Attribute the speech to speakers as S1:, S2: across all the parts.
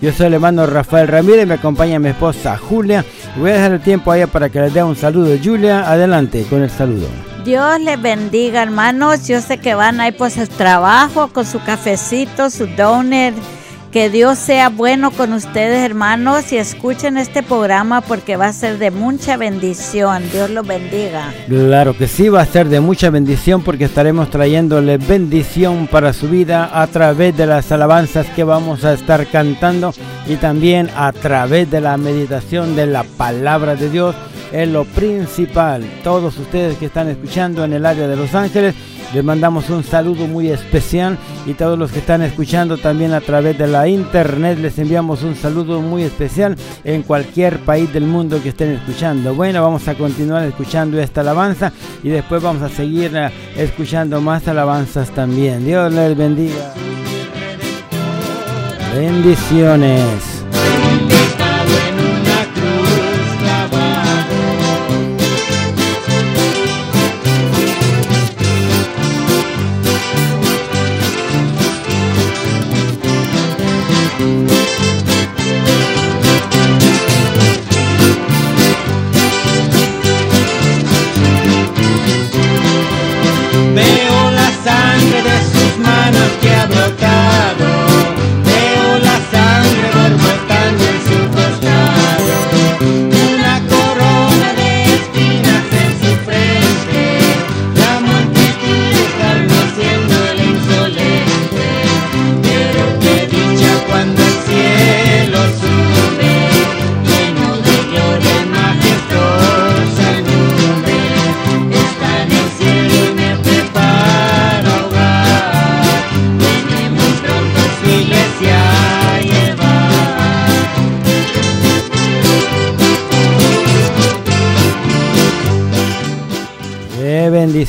S1: Yo soy el hermano Rafael Ramírez, me acompaña mi esposa Julia. Voy a dejar el tiempo allá para que les dé un saludo. Julia, adelante con el saludo.
S2: Dios les bendiga, hermanos. Yo sé que van ahí por su trabajo, con su cafecito, su donut que Dios sea bueno con ustedes, hermanos, y escuchen este programa porque va a ser de mucha bendición. Dios los bendiga.
S1: Claro que sí, va a ser de mucha bendición porque estaremos trayéndole bendición para su vida a través de las alabanzas que vamos a estar cantando y también a través de la meditación de la palabra de Dios. Es lo principal. Todos ustedes que están escuchando en el área de Los Ángeles, les mandamos un saludo muy especial y todos los que están escuchando también a través de la internet les enviamos un saludo muy especial en cualquier país del mundo que estén escuchando. Bueno, vamos a continuar escuchando esta alabanza y después vamos a seguir eh, escuchando más alabanzas también. Dios les bendiga. Bendiciones.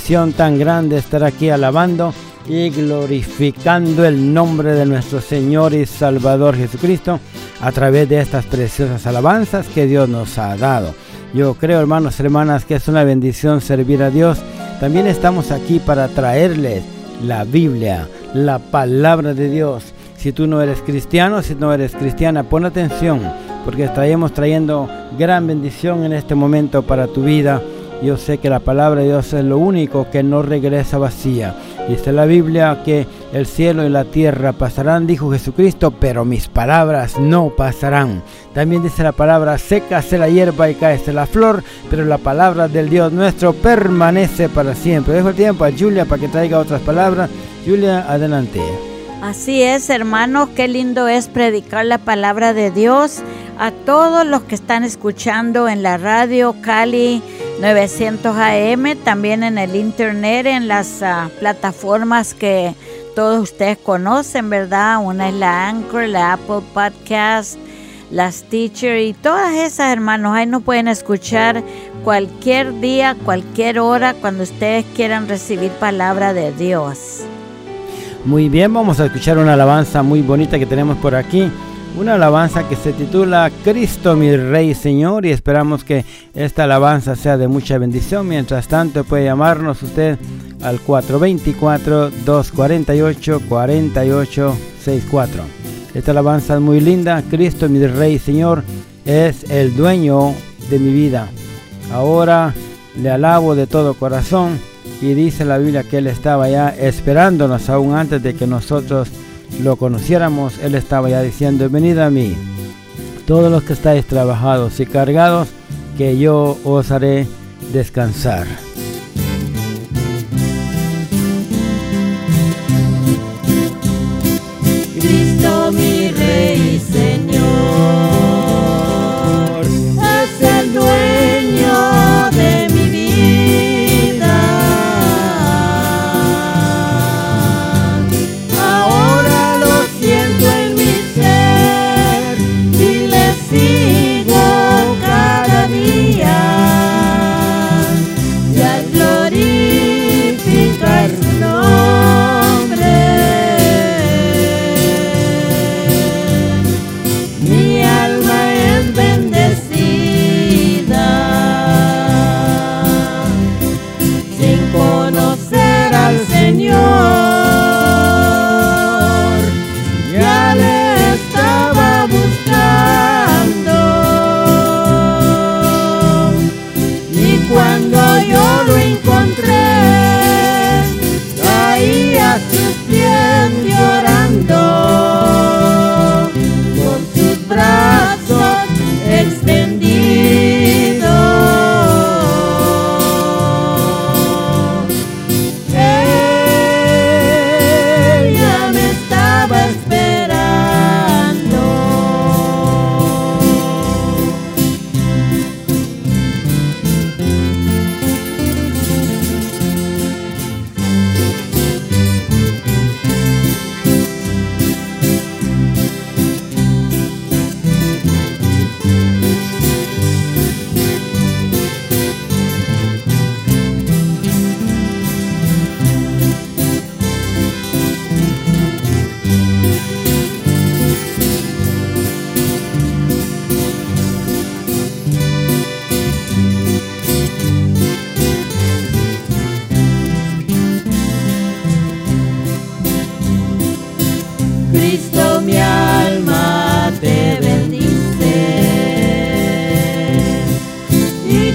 S1: Tan grande estar aquí alabando y glorificando el nombre de nuestro Señor y Salvador Jesucristo a través de estas preciosas alabanzas que Dios nos ha dado. Yo creo, hermanos y hermanas, que es una bendición servir a Dios. También estamos aquí para traerles la Biblia, la palabra de Dios. Si tú no eres cristiano, si no eres cristiana, pon atención, porque estaremos trayendo gran bendición en este momento para tu vida yo sé que la palabra de Dios es lo único que no regresa vacía. Dice la Biblia que el cielo y la tierra pasarán, dijo Jesucristo, pero mis palabras no pasarán. También dice la palabra, sécase la hierba y caese la flor, pero la palabra del Dios nuestro permanece para siempre. Dejo el tiempo a Julia para que traiga otras palabras. Julia, adelante.
S2: Así es, hermanos, qué lindo es predicar la palabra de Dios a todos los que están escuchando en la radio Cali 900 AM, también en el internet, en las ah, plataformas que todos ustedes conocen, ¿verdad? Una es la Anchor, la Apple Podcast, las Teacher y todas esas hermanos. Ahí nos pueden escuchar cualquier día, cualquier hora, cuando ustedes quieran recibir palabra de Dios.
S1: Muy bien, vamos a escuchar una alabanza muy bonita que tenemos por aquí una alabanza que se titula Cristo mi Rey Señor y esperamos que esta alabanza sea de mucha bendición. Mientras tanto puede llamarnos usted al 424-248-4864. Esta alabanza es muy linda. Cristo mi Rey Señor es el dueño de mi vida. Ahora le alabo de todo corazón y dice la Biblia que Él estaba ya esperándonos aún antes de que nosotros lo conociéramos, Él estaba ya diciendo, venid a mí, todos los que estáis trabajados y cargados, que yo os haré descansar.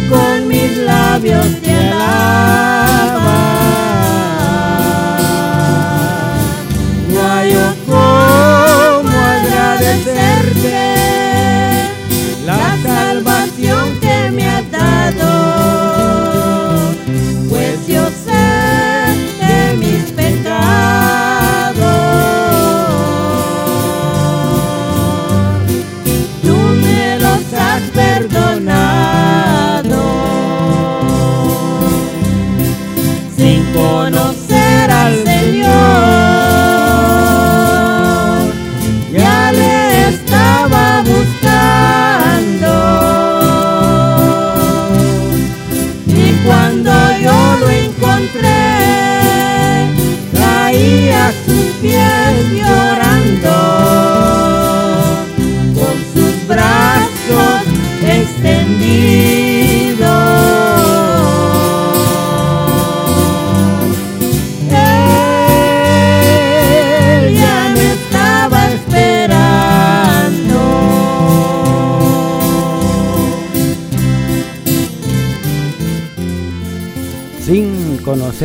S3: con mis labios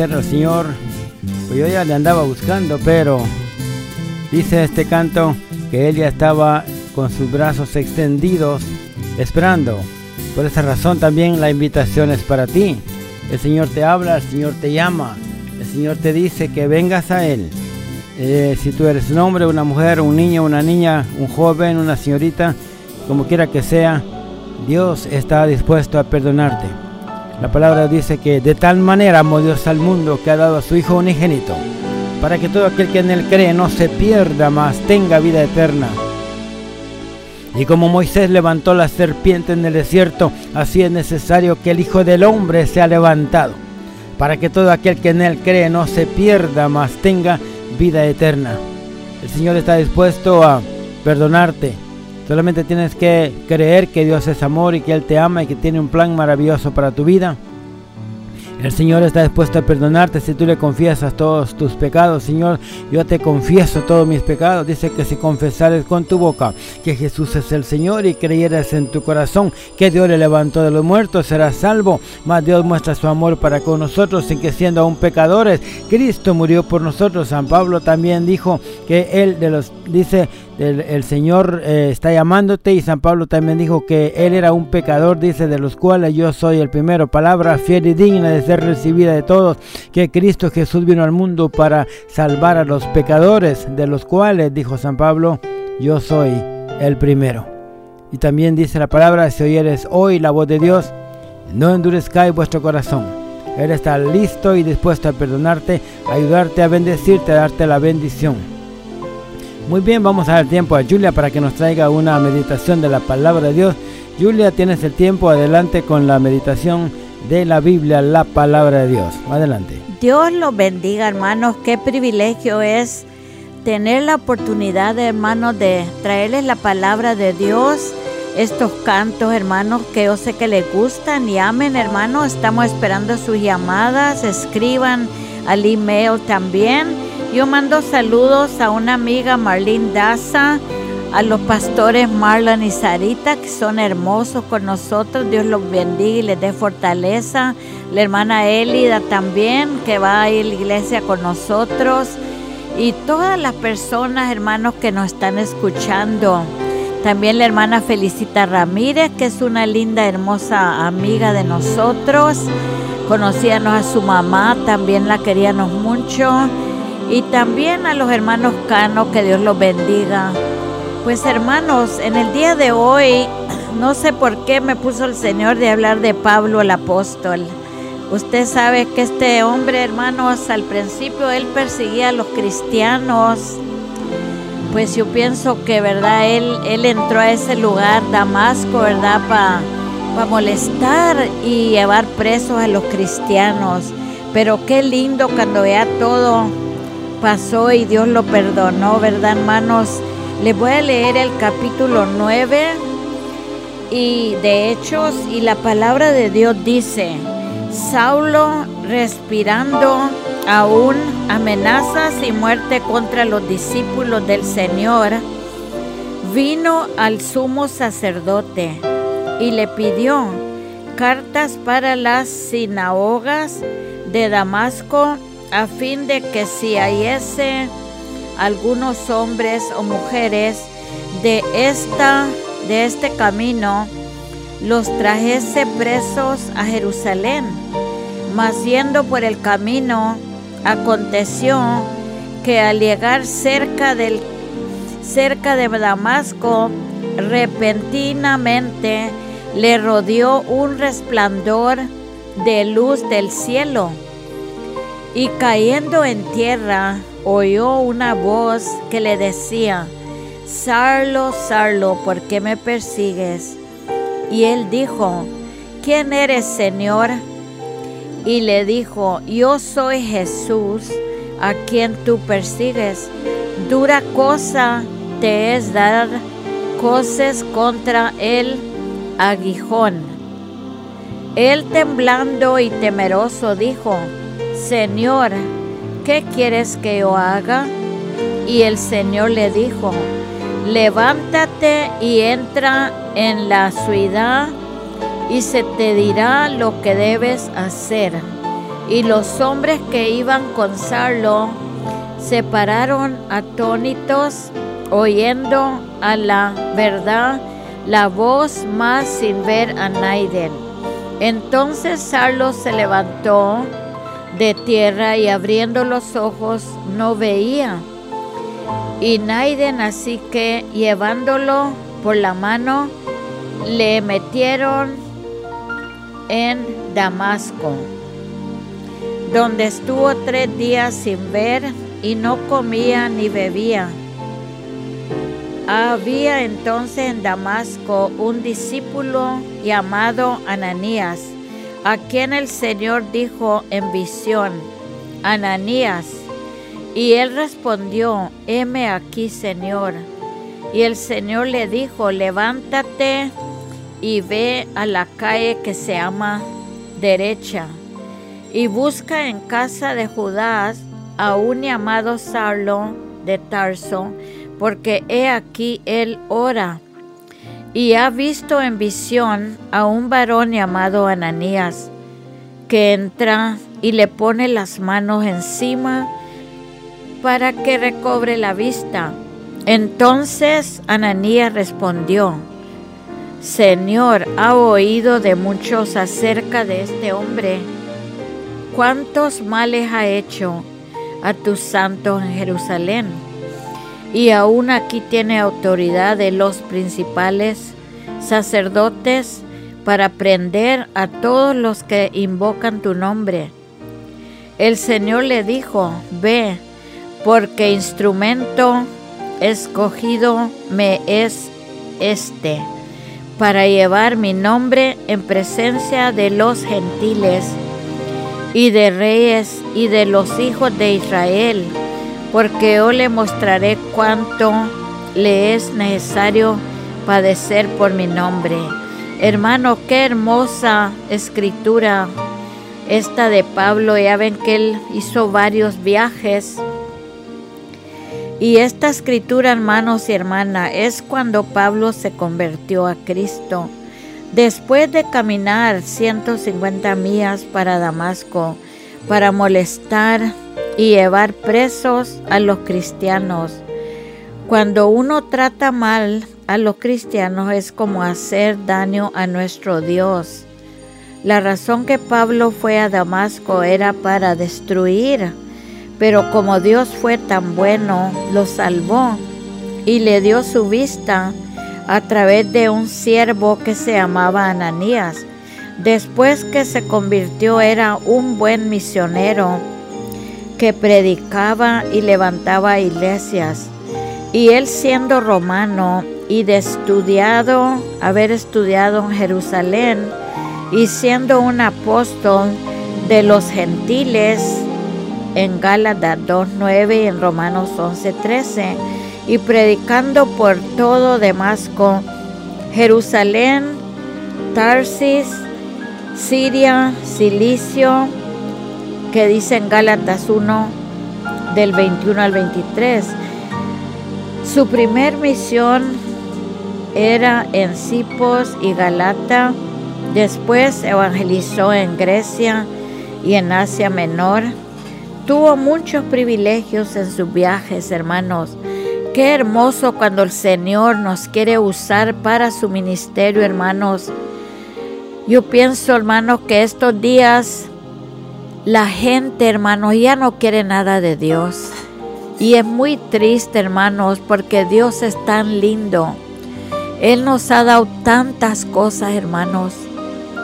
S1: conocer al Señor, pues yo ya le andaba buscando, pero dice este canto que él ya estaba con sus brazos extendidos esperando. Por esa razón también la invitación es para ti. El Señor te habla, el Señor te llama, el Señor te dice que vengas a Él. Eh, si tú eres un hombre, una mujer, un niño, una niña, un joven, una señorita, como quiera que sea, Dios está dispuesto a perdonarte. La palabra dice que de tal manera amó Dios al mundo que ha dado a su Hijo unigénito, para que todo aquel que en él cree no se pierda, mas tenga vida eterna. Y como Moisés levantó la serpiente en el desierto, así es necesario que el Hijo del Hombre sea levantado, para que todo aquel que en él cree no se pierda, mas tenga vida eterna. El Señor está dispuesto a perdonarte, Solamente tienes que creer que Dios es amor y que Él te ama y que tiene un plan maravilloso para tu vida. El Señor está dispuesto a perdonarte si tú le confiesas todos tus pecados. Señor, yo te confieso todos mis pecados. Dice que si confesares con tu boca que Jesús es el Señor y creyeras en tu corazón que Dios le levantó de los muertos, serás salvo. Mas Dios muestra su amor para con nosotros en que siendo aún pecadores, Cristo murió por nosotros. San Pablo también dijo que Él de los, dice, el, Señor eh, está llamándote y San Pablo también dijo que Él era un pecador, dice, de los cuales yo soy el primero. Palabra fiel y digna de ser recibida de todos, que Cristo Jesús vino al mundo para salvar a los pecadores, de los cuales, dijo San Pablo, yo soy el primero. Y también dice la palabra, si oyeres hoy la voz de Dios, no endurezcáis vuestro corazón. Él está listo y dispuesto a perdonarte, a ayudarte, a bendecirte, a darte la bendición. Muy bien, vamos a dar tiempo a Julia para que nos traiga una meditación de la palabra de Dios. Julia, tienes el tiempo, adelante con la meditación de la Biblia, la palabra de Dios. Adelante.
S2: Dios los bendiga, hermanos. Qué privilegio es tener la oportunidad, hermanos, de traerles la palabra de Dios. Estos cantos, hermanos, que yo sé que les gustan y amen, hermanos. Estamos esperando sus llamadas. Escriban al email también yo mando saludos a una amiga Marlene Daza, a los pastores Marlon y Sarita, que son hermosos con nosotros. Dios los bendiga y les dé fortaleza. La hermana Elida también, que va a ir a la iglesia con nosotros. Y todas las personas, hermanos, que nos están escuchando. También la hermana Felicita Ramírez, que es una linda, hermosa amiga de nosotros. Conocíamos a su mamá, también la queríamos mucho y también a los hermanos Cano, que Dios los bendiga. Pues hermanos, en el día de hoy, no sé por qué me puso el Señor de hablar de Pablo el apóstol. Usted sabe que este hombre, hermanos, al principio él perseguía a los cristianos. Pues yo pienso que, ¿verdad? Él, él entró a ese lugar, Damasco, ¿verdad? Para molestar y llevar presos a los cristianos. Pero qué lindo cuando vea todo pasó y Dios lo perdonó, ¿verdad, hermanos? Les voy a leer el capítulo 9 y de Hechos y la palabra de Dios dice, Saulo respirando aún amenazas y muerte contra los discípulos del Señor, vino al sumo sacerdote y le pidió cartas para las sinagogas de Damasco a fin de que si hallase algunos hombres o mujeres de esta de este camino los trajese presos a Jerusalén. Mas yendo por el camino aconteció que al llegar cerca del cerca de Damasco repentinamente le rodeó un resplandor de luz del cielo y cayendo en tierra, oyó una voz que le decía, Sarlo, Sarlo, ¿por qué me persigues? Y él dijo, ¿quién eres, Señor? Y le dijo, yo soy Jesús, a quien tú persigues. Dura cosa te es dar coces contra el aguijón. Él temblando y temeroso dijo, Señor, ¿qué quieres que yo haga? Y el Señor le dijo, levántate y entra en la ciudad y se te dirá lo que debes hacer. Y los hombres que iban con Sarlo se pararon atónitos oyendo a la verdad la voz más sin ver a Naiden. Entonces Sarlo se levantó de tierra y abriendo los ojos no veía. Y Naiden así que llevándolo por la mano le metieron en Damasco, donde estuvo tres días sin ver y no comía ni bebía. Había entonces en Damasco un discípulo llamado Ananías, a quien el Señor dijo en visión, Ananías. Y él respondió, heme aquí, Señor. Y el Señor le dijo, levántate y ve a la calle que se llama derecha y busca en casa de Judas a un llamado Saulo de Tarso, porque he aquí él ora y ha visto en visión a un varón llamado Ananías, que entra y le pone las manos encima para que recobre la vista. Entonces Ananías respondió, Señor, ha oído de muchos acerca de este hombre, cuántos males ha hecho a tus santos en Jerusalén. Y aún aquí tiene autoridad de los principales sacerdotes para prender a todos los que invocan tu nombre. El Señor le dijo, ve, porque instrumento escogido me es este, para llevar mi nombre en presencia de los gentiles y de reyes y de los hijos de Israel, porque yo le mostraré cuánto le es necesario padecer por mi nombre. Hermano, qué hermosa escritura esta de Pablo. Ya ven que él hizo varios viajes. Y esta escritura, hermanos y hermanas, es cuando Pablo se convirtió a Cristo. Después de caminar 150 millas para Damasco, para molestar y llevar presos a los cristianos, cuando uno trata mal a los cristianos es como hacer daño a nuestro Dios. La razón que Pablo fue a Damasco era para destruir, pero como Dios fue tan bueno, lo salvó y le dio su vista a través de un siervo que se llamaba Ananías. Después que se convirtió era un buen misionero que predicaba y levantaba iglesias. Y él siendo romano y de estudiado, haber estudiado en Jerusalén y siendo un apóstol de los gentiles en Gálatas 2.9 y en Romanos 11.13 y predicando por todo Damasco, Jerusalén, Tarsis, Siria, Cilicio, que dice en Gálatas 1 del 21 al 23. Su primer misión era en Cipos y Galata, después evangelizó en Grecia y en Asia Menor. Tuvo muchos privilegios en sus viajes, hermanos. Qué hermoso cuando el Señor nos quiere usar para su ministerio, hermanos. Yo pienso, hermanos, que estos días la gente, hermanos, ya no quiere nada de Dios. Y es muy triste, hermanos, porque Dios es tan lindo. Él nos ha dado tantas cosas, hermanos.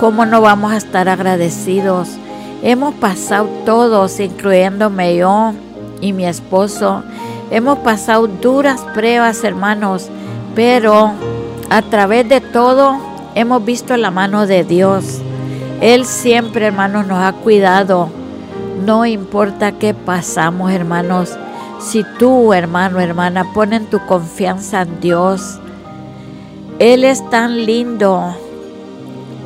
S2: ¿Cómo no vamos a estar agradecidos? Hemos pasado todos, incluyéndome yo y mi esposo, Hemos pasado duras pruebas, hermanos, pero a través de todo hemos visto la mano de Dios. Él siempre, hermanos, nos ha cuidado. No importa qué pasamos, hermanos. Si tú, hermano, hermana, ponen tu confianza en Dios, Él es tan lindo.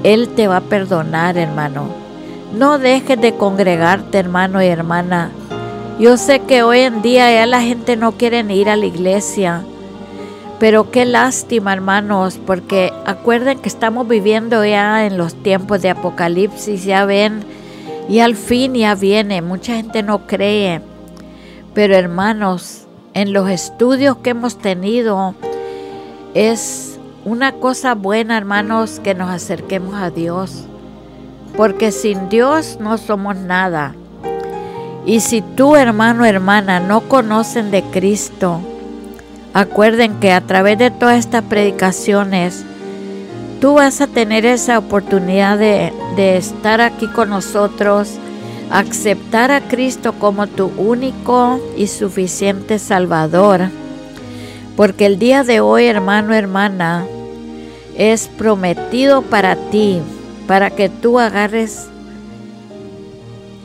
S2: Él te va a perdonar, hermano. No dejes de congregarte, hermano y hermana. Yo sé que hoy en día ya la gente no quiere ir a la iglesia. Pero qué lástima, hermanos, porque acuerden que estamos viviendo ya en los tiempos de Apocalipsis, ya ven, y al fin ya viene. Mucha gente no cree. Pero hermanos, en los estudios que hemos tenido, es una cosa buena, hermanos, que nos acerquemos a Dios. Porque sin Dios no somos nada. Y si tú, hermano, hermana, no conocen de Cristo, acuerden que a través de todas estas predicaciones, tú vas a tener esa oportunidad de, de estar aquí con nosotros aceptar a Cristo como tu único y suficiente Salvador. Porque el día de hoy, hermano, hermana, es prometido para ti, para que tú agarres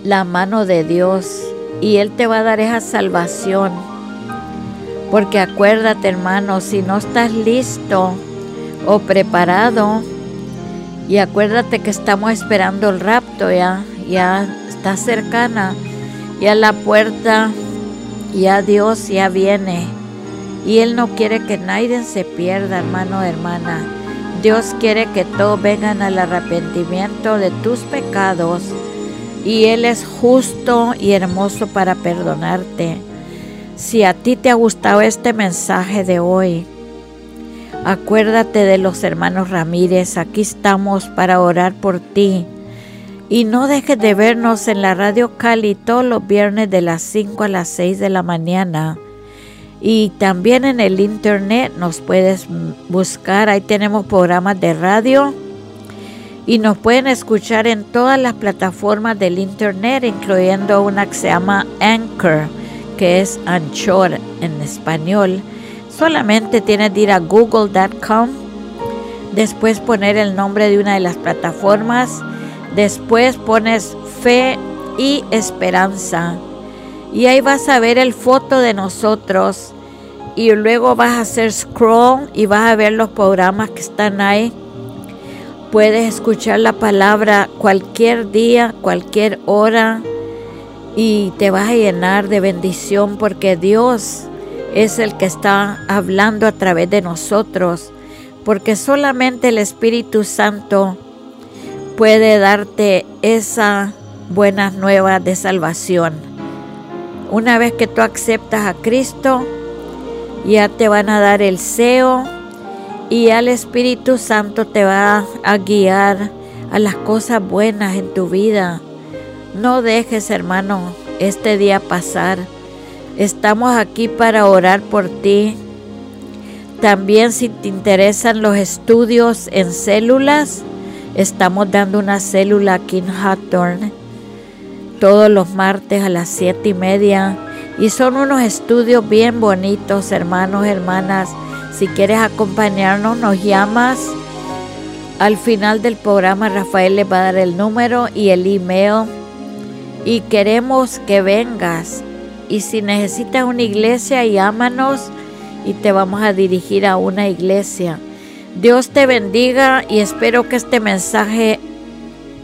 S2: la mano de Dios y Él te va a dar esa salvación. Porque acuérdate, hermano, si no estás listo o preparado, y acuérdate que estamos esperando el rapto ya, ya está cercana, y a la puerta, ya Dios ya viene. Y Él no quiere que nadie se pierda, hermano, hermana. Dios quiere que todos vengan al arrepentimiento de tus pecados. Y Él es justo y hermoso para perdonarte. Si a ti te ha gustado este mensaje de hoy, acuérdate de los hermanos Ramírez. Aquí estamos para orar por ti y no dejes de vernos en la Radio Cali todos los viernes de las 5 a las 6 de la mañana. Y también en el internet nos puedes buscar, ahí tenemos programas de radio y nos pueden escuchar en todas las plataformas del internet, incluyendo una que se llama Anchor, que es Anchor en español. Solamente tienes que ir a google.com, después poner el nombre de una de las plataformas Después pones fe y esperanza. Y ahí vas a ver el foto de nosotros. Y luego vas a hacer scroll y vas a ver los programas que están ahí. Puedes escuchar la palabra cualquier día, cualquier hora. Y te vas a llenar de bendición porque Dios es el que está hablando a través de nosotros. Porque solamente el Espíritu Santo puede darte esa buena nueva de salvación. Una vez que tú aceptas a Cristo, ya te van a dar el seo y al Espíritu Santo te va a guiar a las cosas buenas en tu vida. No dejes, hermano, este día pasar. Estamos aquí para orar por ti. También si te interesan los estudios en células, Estamos dando una célula aquí en Hawthorne todos los martes a las siete y media. Y son unos estudios bien bonitos, hermanos, hermanas. Si quieres acompañarnos, nos llamas. Al final del programa, Rafael les va a dar el número y el email. Y queremos que vengas. Y si necesitas una iglesia, llámanos y te vamos a dirigir a una iglesia. Dios te bendiga y espero que este mensaje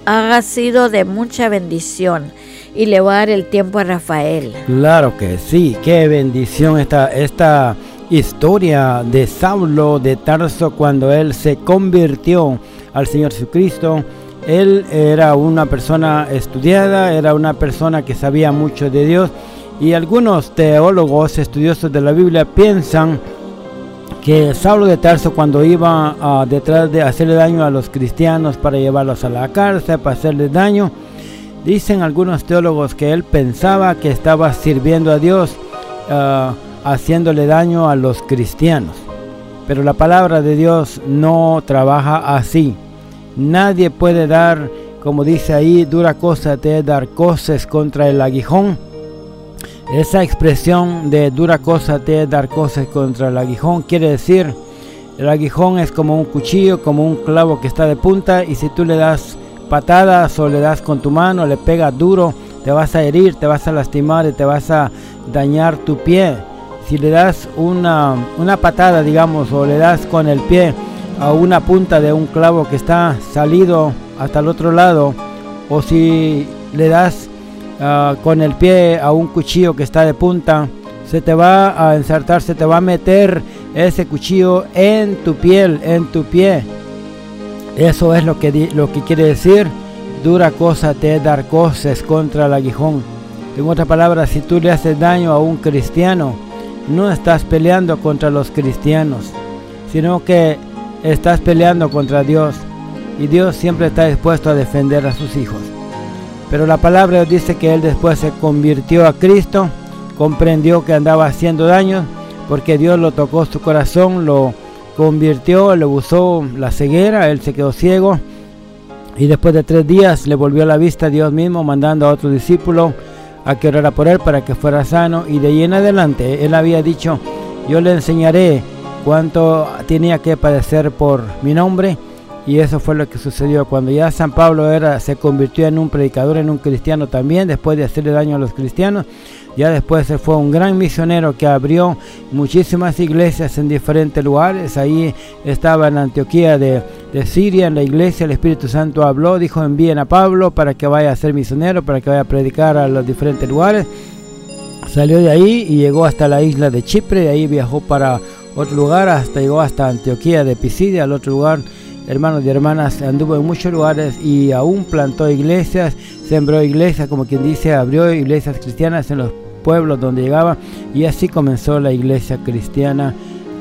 S2: haya sido de mucha bendición. Y le voy a dar el tiempo a Rafael.
S1: Claro que sí, qué bendición esta, esta historia de Saulo de Tarso cuando él se convirtió al Señor Jesucristo. Él era una persona estudiada, era una persona que sabía mucho de Dios y algunos teólogos estudiosos de la Biblia piensan que Saulo de Tarso cuando iba a, detrás de hacerle daño a los cristianos para llevarlos a la cárcel, para hacerles daño, dicen algunos teólogos que él pensaba que estaba sirviendo a Dios ah, haciéndole daño a los cristianos. Pero la palabra de Dios no trabaja así. Nadie puede dar, como dice ahí, dura cosa te dar cosas contra el aguijón esa expresión de dura cosa te dar cosas contra el aguijón quiere decir el aguijón es como un cuchillo, como un clavo que está de punta y si tú le das patadas o le das con tu mano, le pega duro, te vas a herir, te vas a lastimar y te vas a dañar tu pie. Si le das una, una patada, digamos, o le das con el pie a una punta de un clavo que está salido hasta el otro lado, o si le das ah, con el pie a un cuchillo que está de punta, se te va a ensartar, se te va a meter ese cuchillo en tu piel, en tu pie. Eso es lo que, lo que quiere decir. Dura cosa te dar cosas contra el aguijón. En otras palabras, si tú le haces daño a un cristiano, no estás peleando contra los cristianos, sino que estás peleando contra Dios. Y Dios siempre está dispuesto a defender a sus hijos. Pero la palabra dice que él después se convirtió a Cristo, comprendió que andaba haciendo daño, porque Dios lo tocó su corazón, lo convirtió, le usó la ceguera, él se quedó ciego. Y después de tres días le volvió la vista a Dios mismo, mandando a otro discípulo a que orara por él para que fuera sano. Y de ahí en adelante él había dicho, yo le enseñaré cuánto tenía que padecer por mi nombre. Y eso fue lo que sucedió. Cuando ya San Pablo era, se convirtió en un predicador, en un cristiano también, después de hacerle daño a los cristianos, ya después se fue un gran misionero que abrió muchísimas iglesias en diferentes lugares. Ahí estaba en Antioquía de, de Siria, en la iglesia, el Espíritu Santo habló, dijo envíen a Pablo para que vaya a ser misionero, para que vaya a predicar a los diferentes lugares. Salió de ahí y llegó hasta la isla de Chipre, de ahí viajó para otro lugar, hasta llegó hasta Antioquía de Pisidia, al otro lugar hermanos y hermanas, anduvo en muchos lugares y aún plantó iglesias, sembró iglesias, como quien dice, abrió iglesias cristianas en los pueblos donde llegaba y así comenzó la iglesia cristiana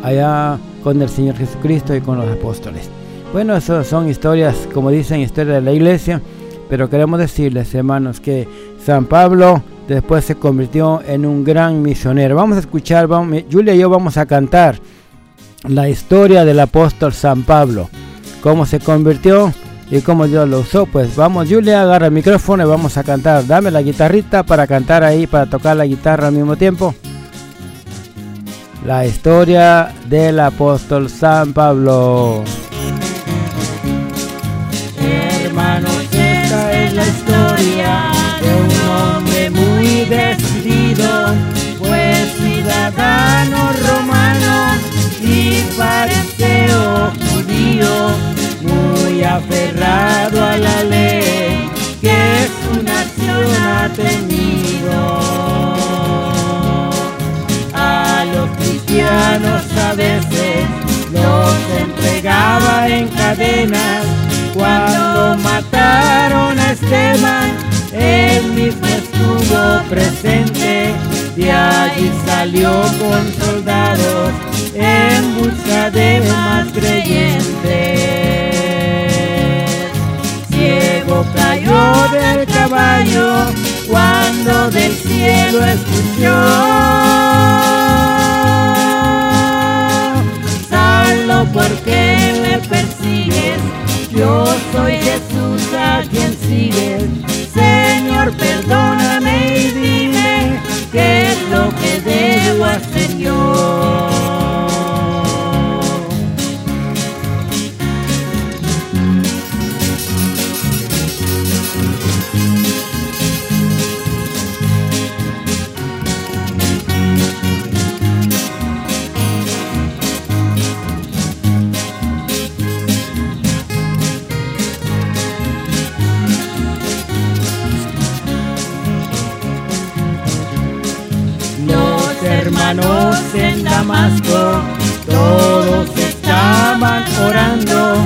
S1: allá con el Señor Jesucristo y con los apóstoles. Bueno, eso son historias, como dicen, historia de la iglesia, pero queremos decirles, hermanos, que San Pablo después se convirtió en un gran misionero. Vamos a escuchar, vamos, Julia y yo vamos a cantar la historia del apóstol San Pablo cómo se convirtió y cómo Dios lo usó. Pues vamos, Julia, agarra el micrófono y vamos a cantar. Dame la guitarrita para cantar ahí, para tocar la guitarra al mismo tiempo. La historia del apóstol San Pablo.
S3: Hermanos, esta es la historia de un ciudadano romano y fariseo muy aferrado a la ley que su nación ha tenido. A los cristianos a veces los entregaba en cadenas cuando mataron a Esteban. Él mismo estuvo presente, de allí salió con soldados en busca de más creyentes. Ciego cayó del caballo cuando del cielo escuchó. Salvo porque me persigues, yo soy Jesús Todos estaban orando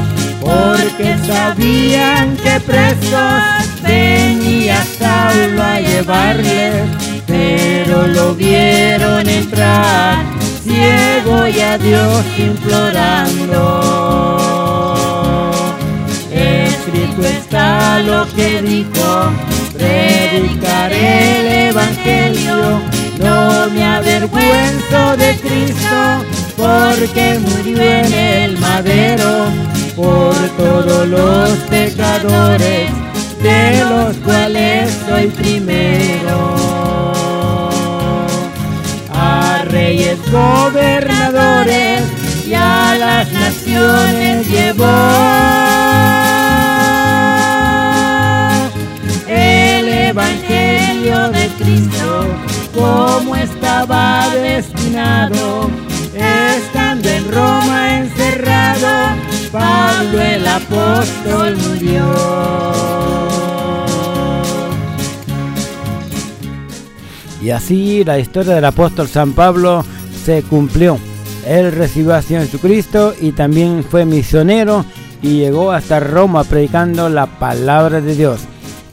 S3: porque sabían que presos venía Saulo a llevarle, pero lo vieron entrar ciego y a Dios implorando. Escrito está lo que dijo, predicaré el Evangelio no me avergüenzo de Cristo, porque murió en el madero por todos los pecadores, de los cuales soy primero. A reyes gobernadores y a las naciones llevó el Evangelio como estaba destinado, estando en Roma encerrado, Pablo el apóstol murió.
S1: Y así la historia del apóstol San Pablo se cumplió. Él recibió a Jesucristo y también fue misionero y llegó hasta Roma predicando la palabra de Dios.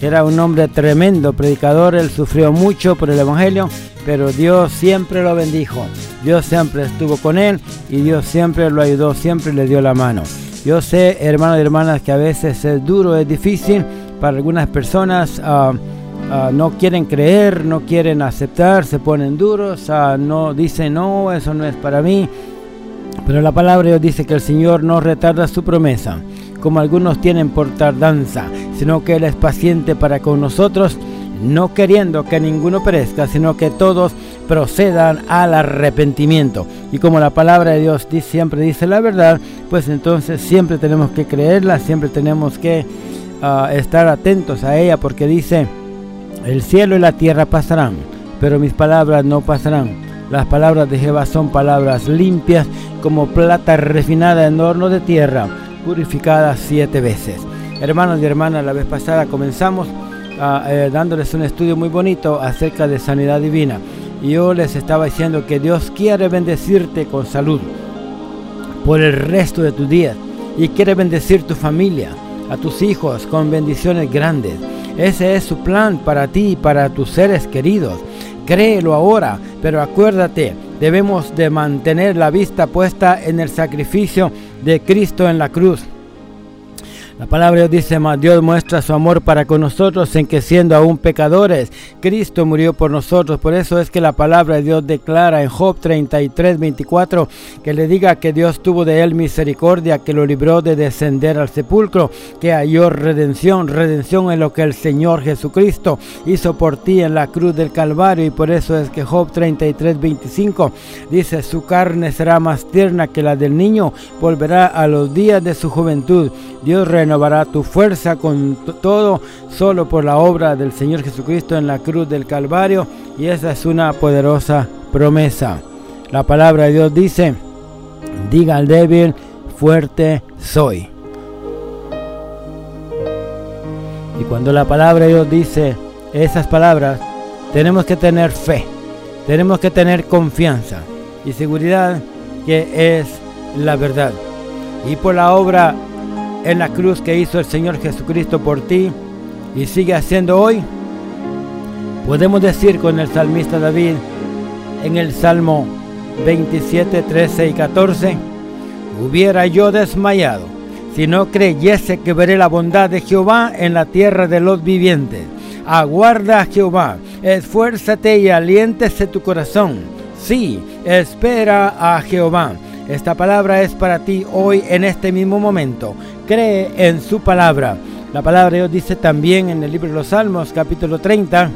S1: Era un hombre tremendo, predicador, él sufrió mucho por el Evangelio, pero Dios siempre lo bendijo. Dios siempre estuvo con él y Dios siempre lo ayudó, siempre le dio la mano. Yo sé, hermanos y hermanas, que a veces es duro, es difícil para algunas personas. Ah, ah, no quieren creer, no quieren aceptar, se ponen duros, uh, no dicen no, eso no es para mí. Pero la palabra Dios dice que el Señor no retarda su promesa, como algunos tienen por tardanza, sino que Él es paciente para con nosotros, no queriendo que ninguno perezca, sino que todos procedan al arrepentimiento. Y como la palabra de Dios siempre dice la verdad, pues entonces siempre tenemos que creerla, siempre tenemos que uh, estar atentos a ella, porque dice, el cielo y la tierra pasarán, pero mis palabras no pasarán. Las palabras de Jehová son palabras limpias como plata refinada en horno de tierra, purificada siete veces. Hermanos y hermanas, la vez pasada comenzamos ah, eh, dándoles un estudio muy bonito acerca de sanidad divina. Y yo les estaba diciendo que Dios quiere bendecirte con salud por el resto de tu día y quiere bendecir tu familia, a tus hijos con bendiciones grandes. Ese es su plan para ti y para tus seres queridos. Créelo ahora, pero acuérdate, debemos de mantener la vista puesta en el sacrificio de Cristo en la cruz. La palabra dice, más Dios muestra su amor para con nosotros en que siendo aún pecadores, Cristo murió por nosotros. Por eso es que la palabra de Dios declara en Job 33, 24, que le diga que Dios tuvo de él misericordia, que lo libró de descender al sepulcro, que halló redención, redención en lo que el Señor Jesucristo hizo por ti en la cruz del Calvario. Y por eso es que Job 33, 25 dice, su carne será más tierna que la del niño, volverá a los días de su juventud. Dios renovará tu fuerza con todo solo por la obra del Señor Jesucristo en la cruz del Calvario y esa es una poderosa promesa. La palabra de Dios dice, diga al débil, fuerte soy. Y cuando la palabra de Dios dice esas palabras, tenemos que tener fe, tenemos que tener confianza y seguridad que es la verdad. Y por la obra en la cruz que hizo el Señor Jesucristo por ti y sigue haciendo hoy, podemos decir con el salmista David en el Salmo 27, 13 y 14, hubiera yo desmayado si no creyese que veré la bondad de Jehová en la tierra de los vivientes. Aguarda a Jehová, esfuérzate y aliéntese tu corazón. Sí, espera a Jehová. Esta palabra es para ti hoy en este mismo momento cree en su palabra. La palabra de Dios dice también en el libro de los Salmos, capítulo 30,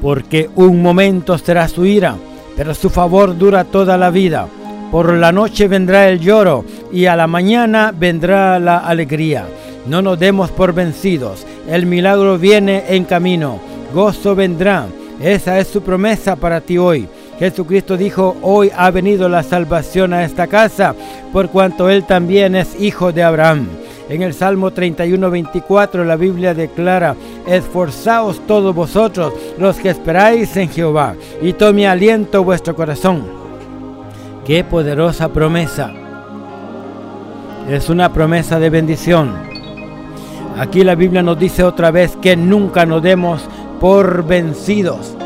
S1: porque un momento será su ira, pero su favor dura toda la vida. Por la noche vendrá el lloro y a la mañana vendrá la alegría. No nos demos por vencidos. El milagro viene en camino. Gozo vendrá. Esa es su promesa para ti hoy. Jesucristo dijo, hoy ha venido la salvación a esta casa, por cuanto él también es hijo de Abraham. En el Salmo 31, 24 la Biblia declara, esforzaos todos vosotros los que esperáis en Jehová, y tome aliento vuestro corazón. Qué poderosa promesa. Es una promesa de bendición. Aquí la Biblia nos dice otra vez que nunca nos demos por vencidos.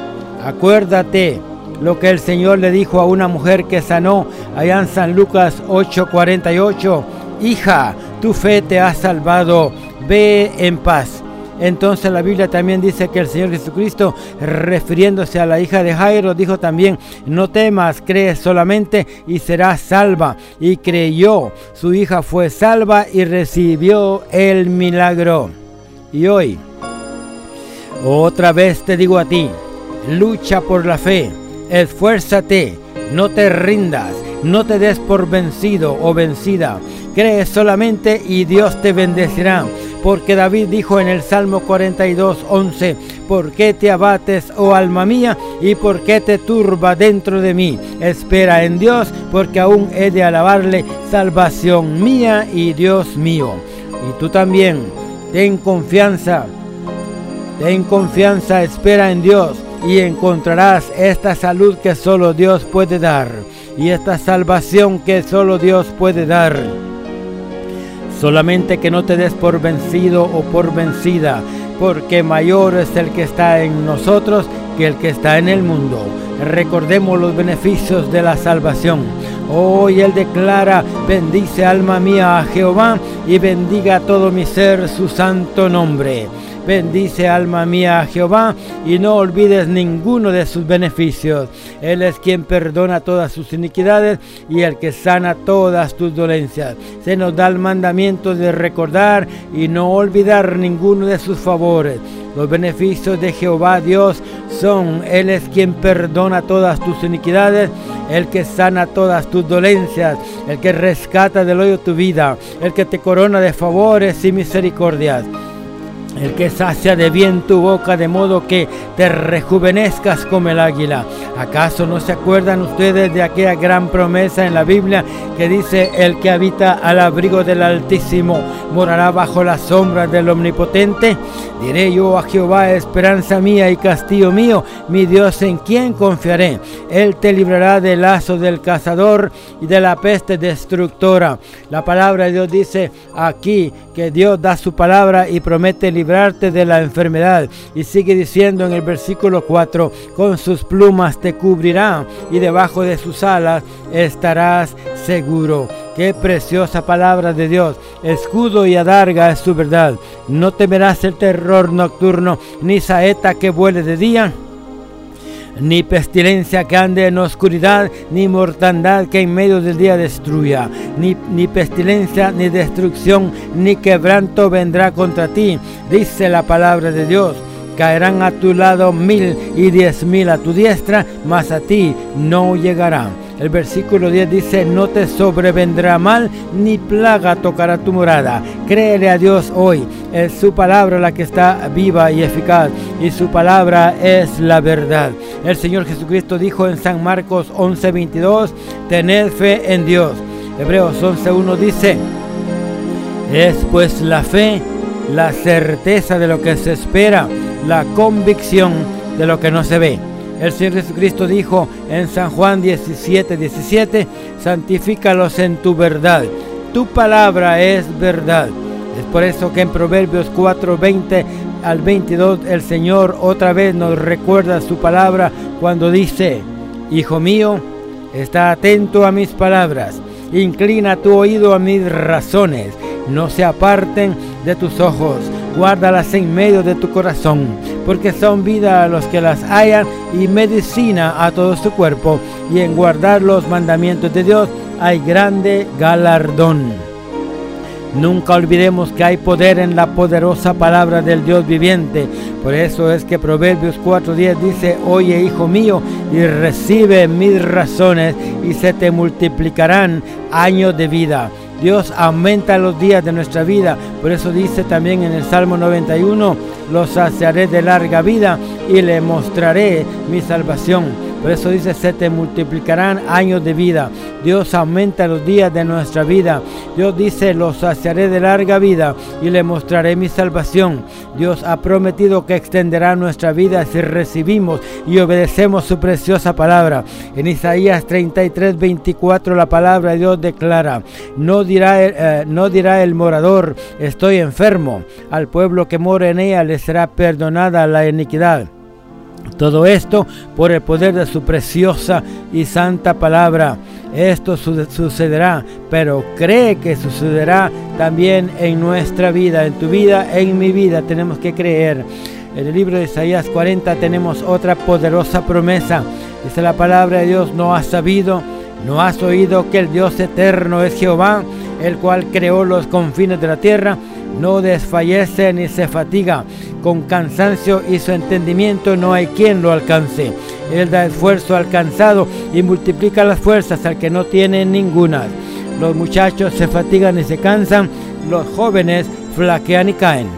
S1: Acuérdate lo que el Señor le dijo a una mujer que sanó allá en San Lucas 8:48, hija, tu fe te ha salvado, ve en paz. Entonces la Biblia también dice que el Señor Jesucristo, refiriéndose a la hija de Jairo, dijo también, no temas, cree solamente y serás salva. Y creyó, su hija fue salva y recibió el milagro. Y hoy, otra vez te digo a ti, lucha por la fe esfuérzate, no te rindas, no te des por vencido o vencida. Cree solamente y Dios te bendecirá. porque David dijo en el Salmo 42, 11, ¿por qué te abates, oh alma mía, y por qué te turba dentro de mí? Espera en Dios, porque aún he de alabarle, salvación mía y Dios mío. Y tú también, ten confianza, ten confianza, espera en Dios y encontrarás esta salud que solo Dios puede dar y esta salvación que solo Dios puede dar. Solamente que no te des por vencido o por vencida, porque mayor es el que está en nosotros que el que está en el mundo. Recordemos los beneficios de la salvación. Hoy Él declara, bendice alma mía a Jehová y bendiga todo mi ser su santo nombre. Bendice alma mía a Jehová y no olvides ninguno de sus beneficios. Él es quien perdona todas sus iniquidades y el que sana todas tus dolencias. Se nos da el mandamiento de recordar y no olvidar ninguno de sus favores. Los beneficios de Jehová Dios son, Él es quien perdona todas tus iniquidades, el que sana todas tus dolencias, el que rescata del hoyo tu vida, el que te corona de favores y misericordias el que sacia de bien tu boca de modo que te rejuvenezcas como el águila. ¿Acaso no se acuerdan ustedes de aquella gran promesa en la Biblia que dice, el que habita al abrigo del Altísimo morará bajo la sombra del Omnipotente? Diré yo a Jehová, esperanza mía y castillo mío, mi Dios en quien confiaré. Él te librará del lazo del cazador y de la peste destructora. La palabra de Dios dice aquí que Dios da su palabra y promete de la enfermedad. Y sigue diciendo en el versículo 4, con sus plumas te cubrirá y debajo de sus alas estarás seguro. Qué preciosa palabra de Dios. Escudo y adarga es su verdad. No temerás el terror nocturno, ni saeta que vuele de día ni pestilencia que ande en oscuridad, ni mortandad que en medio del día destruya, ni, ni pestilencia, ni destrucción, ni quebranto vendrá contra ti, dice la palabra de Dios. Caerán a tu lado mil y diez mil a tu diestra, mas a ti no llegarán. El versículo 10 dice, no te sobrevendrá mal, ni plaga tocará tu morada. Créele a Dios hoy. Es su palabra la que está viva y eficaz. Y su palabra es la verdad. El Señor Jesucristo dijo en San Marcos 11:22, tened fe en Dios. Hebreos 11:1 dice, es pues la fe, la certeza de lo que se espera, la convicción de lo que no se ve. El Señor Jesucristo dijo en San Juan 17, 17, santifícalos en tu verdad. Tu palabra es verdad. Es por eso que en Proverbios 4, 20 al 22 el Señor otra vez nos recuerda su palabra cuando dice, Hijo mío, está atento a mis palabras, inclina tu oído a mis razones, no se aparten de tus ojos, guárdalas en medio de tu corazón, porque son vida a los que las hallan y medicina a todo su cuerpo, y en guardar los mandamientos de Dios hay grande galardón. Nunca olvidemos que hay poder en la poderosa palabra del Dios viviente. Por eso es que Proverbios 4.10 dice, oye hijo mío, y recibe mis razones y se te multiplicarán años de vida. Dios aumenta los días de nuestra vida. Por eso dice también en el Salmo 91, los saciaré de larga vida y le mostraré mi salvación. Por eso dice, se te multiplicarán años de vida. Dios aumenta los días de nuestra vida. Dios dice, los saciaré de larga vida y le mostraré mi salvación. Dios ha prometido que extenderá nuestra vida si recibimos y obedecemos su preciosa palabra. En Isaías 33, 24 la palabra de Dios declara, no dirá, eh, no dirá el morador, estoy enfermo. Al pueblo que mora en ella le será perdonada la iniquidad. Todo esto por el poder de su preciosa y santa palabra. Esto sucederá, pero cree que sucederá también en nuestra vida, en tu vida, en mi vida. Tenemos que creer. En el libro de Isaías 40 tenemos otra poderosa promesa. Dice la palabra de Dios, no has sabido, no has oído que el Dios eterno es Jehová, el cual creó los confines de la tierra no desfallece ni se fatiga. Con cansancio y su entendimiento no hay quien lo alcance. Él da esfuerzo al cansado y multiplica las fuerzas al que no tiene ninguna. Los muchachos se fatigan y se cansan, los jóvenes flaquean y caen.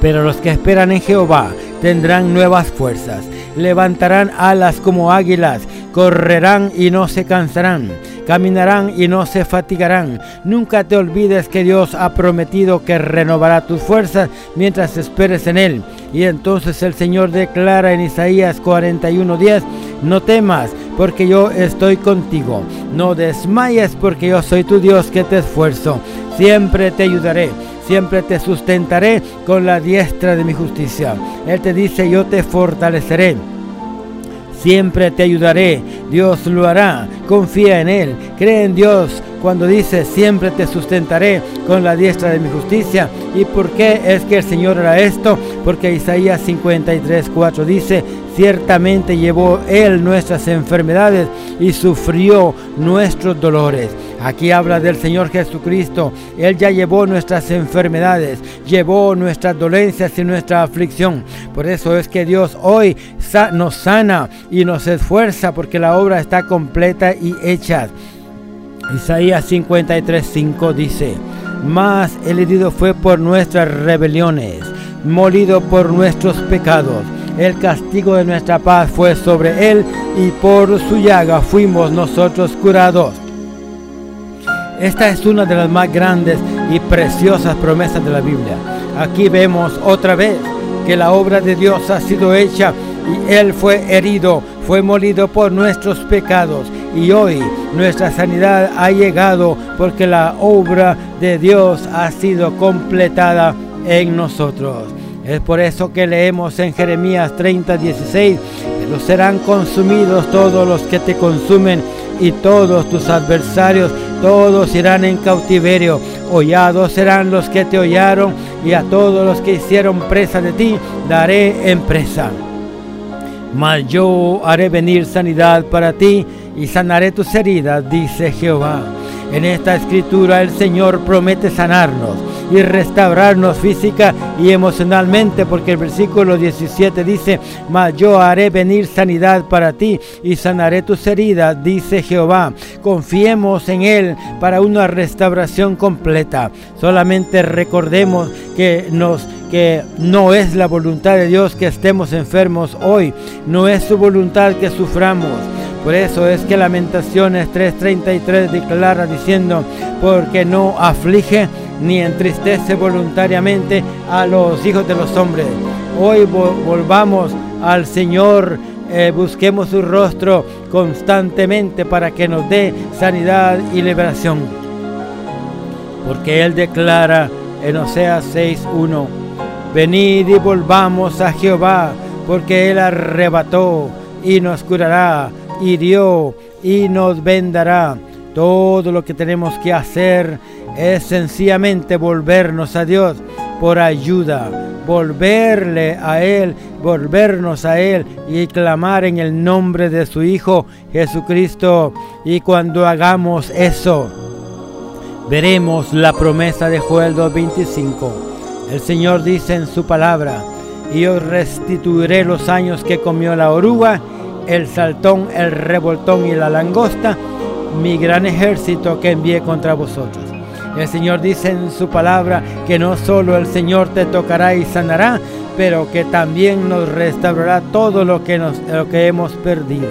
S1: Pero los que esperan en Jehová tendrán nuevas fuerzas, levantarán alas como águilas, correrán y no se cansarán, caminarán y no se fatigarán. Nunca te olvides que Dios ha prometido que renovará tus fuerzas mientras esperes en Él. Y entonces el Señor declara en Isaías 41:10, no temas, porque yo estoy contigo. No desmayes, porque yo soy tu Dios que te esfuerzo. Siempre te ayudaré siempre te sustentaré con la diestra de mi justicia. Él te dice, yo te fortaleceré. Siempre te ayudaré, Dios lo hará, confía en Él, cree en Dios cuando dice, siempre te sustentaré con la diestra de mi justicia. ¿Y por qué es que el Señor hará esto? Porque Isaías 53, 4 dice, ciertamente llevó Él nuestras enfermedades y sufrió nuestros dolores. Aquí habla del Señor Jesucristo. Él ya llevó nuestras enfermedades, llevó nuestras dolencias y nuestra aflicción. Por eso es que Dios hoy nos sana y nos esfuerza porque la obra está completa y hecha. Isaías 53:5 dice, Mas el herido fue por nuestras rebeliones, molido por nuestros pecados. El castigo de nuestra paz fue sobre él y por su llaga fuimos nosotros curados. Esta es una de las más grandes y preciosas promesas de la Biblia. Aquí vemos otra vez que la obra de Dios ha sido hecha y Él fue herido, fue molido por nuestros pecados y hoy nuestra sanidad ha llegado porque la obra de Dios ha sido completada en nosotros. Es por eso que leemos en Jeremías 30, 16, pero serán consumidos todos los que te consumen y todos tus adversarios, todos irán en cautiverio. Hollados serán los que te hollaron y a todos los que hicieron presa de ti daré en presa. Mas yo haré venir sanidad para ti y sanaré tus heridas, dice Jehová. En esta escritura el Señor promete sanarnos y restaurarnos física y emocionalmente, porque el versículo 17 dice, mas yo haré venir sanidad para ti y sanaré tus heridas, dice Jehová. Confiemos en Él para una restauración completa. Solamente recordemos que nos que no es la voluntad de Dios que estemos enfermos hoy, no es su voluntad que suframos. Por eso es que Lamentaciones 3:33 declara diciendo, porque no aflige ni entristece voluntariamente a los hijos de los hombres. Hoy volvamos al Señor, eh, busquemos su rostro constantemente para que nos dé sanidad y liberación. Porque Él declara en Oseas 6.1, venid y volvamos a Jehová, porque Él arrebató y nos curará, hirió y nos vendará. Todo lo que tenemos que hacer es sencillamente volvernos a Dios por ayuda, volverle a Él, volvernos a Él y clamar en el nombre de su Hijo Jesucristo. Y cuando hagamos eso, veremos la promesa de Joel 2.25. El Señor dice en su palabra, y os restituiré los años que comió la oruga, el saltón, el revoltón y la langosta, mi gran ejército que envié contra vosotros. El Señor dice en su palabra que no solo el Señor te tocará y sanará, pero que también nos restaurará todo lo que, hemos perdido.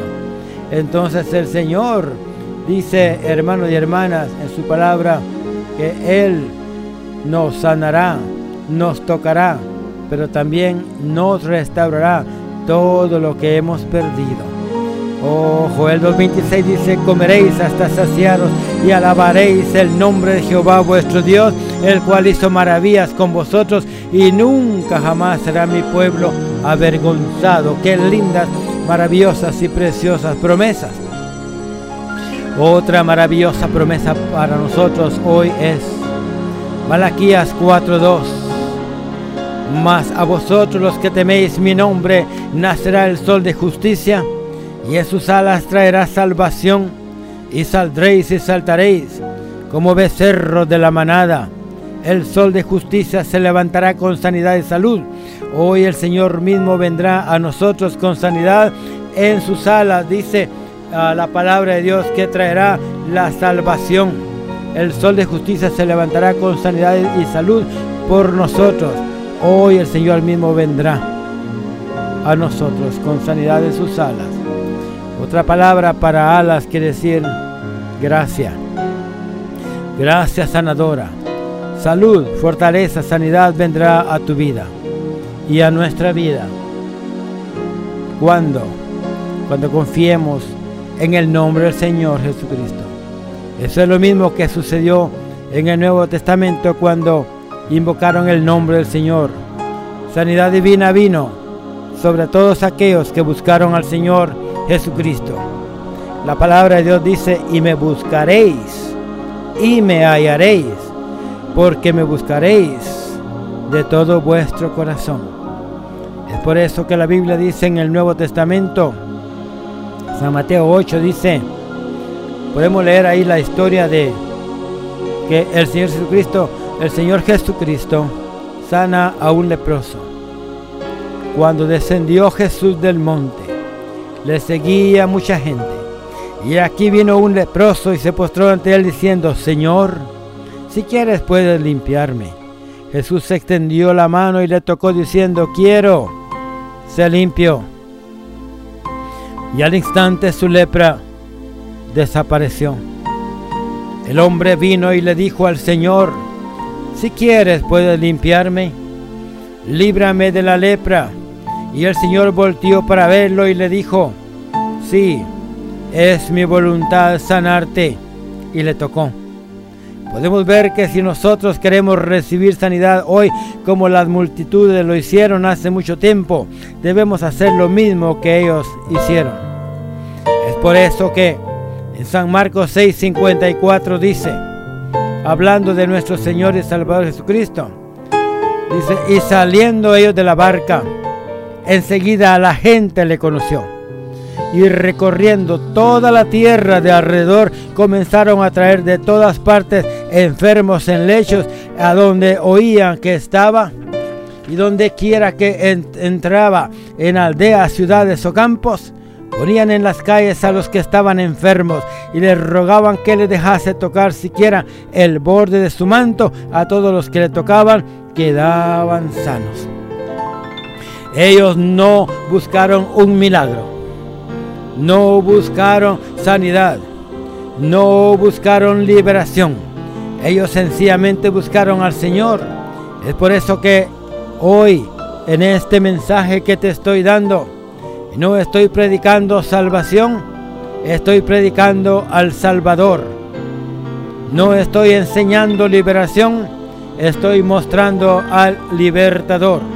S1: Entonces el Señor dice, hermanos y hermanas, en su palabra, que Él nos sanará, nos tocará, pero también nos restaurará todo lo que hemos perdido. Oh, Joel 2.26 dice, comeréis hasta saciaros y alabaréis el nombre de Jehová vuestro Dios, el cual hizo maravillas con vosotros y nunca jamás será mi pueblo avergonzado. Qué lindas, maravillosas y preciosas promesas. Otra maravillosa promesa para nosotros hoy es Malaquías 4.2. Mas a vosotros los que teméis mi nombre, nacerá el sol de justicia y en sus alas traerá salvación, y saldréis y saltaréis como becerros de la manada. El sol de justicia se levantará con sanidad y salud. Hoy el Señor mismo vendrá a nosotros con sanidad en sus alas, dice la palabra de Dios que traerá la salvación. El sol de justicia se levantará con sanidad y salud por nosotros. Hoy el Señor mismo vendrá a nosotros con sanidad de sus alas. Otra palabra para alas quiere decir gracia. Gracia sanadora. Salud, fortaleza, sanidad vendrá a tu vida y a nuestra vida. ¿Cuándo? Cuando confiemos en el nombre del Señor Jesucristo. Eso es lo mismo que sucedió en el Nuevo Testamento cuando invocaron el nombre del Señor. Sanidad divina vino sobre todos aquellos que buscaron al Señor Jesucristo. La palabra de Dios dice, y me buscaréis, y me hallaréis, porque me buscaréis de todo vuestro corazón. Es por eso que la Biblia dice en el Nuevo Testamento, San Mateo 8 dice, podemos leer ahí la historia de que el Señor Jesucristo, el Señor Jesucristo sana a un leproso. Cuando descendió Jesús del monte, le seguía mucha gente. Y aquí vino un leproso y se postró ante él diciendo, Señor, si quieres puedes limpiarme. Jesús se extendió la mano y le tocó diciendo, quiero, se limpio. Y al instante su lepra desapareció. El hombre vino y le dijo al Señor, si quieres puedes limpiarme, líbrame de la lepra. Y el Señor volteó para verlo y le dijo, sí, es mi voluntad sanarte. Y le tocó. Podemos ver que si nosotros queremos recibir sanidad hoy como las multitudes lo hicieron hace mucho tiempo, debemos hacer lo mismo que ellos hicieron. Es por eso que en San Marcos 6:54 dice, hablando de nuestro Señor y Salvador Jesucristo, dice, y saliendo ellos de la barca, enseguida la gente le conoció y recorriendo toda la tierra de alrededor comenzaron a traer de todas partes enfermos en lechos a donde oían que estaba y donde quiera que entraba en aldeas, ciudades o campos, ponían en las calles a los que estaban enfermos y les rogaban que le dejase tocar siquiera el borde de su manto. A todos los que le tocaban quedaban sanos. Ellos no buscaron un milagro no buscaron sanidad, no buscaron liberación. Ellos sencillamente buscaron al Señor. Es por eso que hoy, en este mensaje que te estoy dando, no estoy predicando salvación, estoy predicando al Salvador. No estoy enseñando liberación, estoy mostrando al libertador.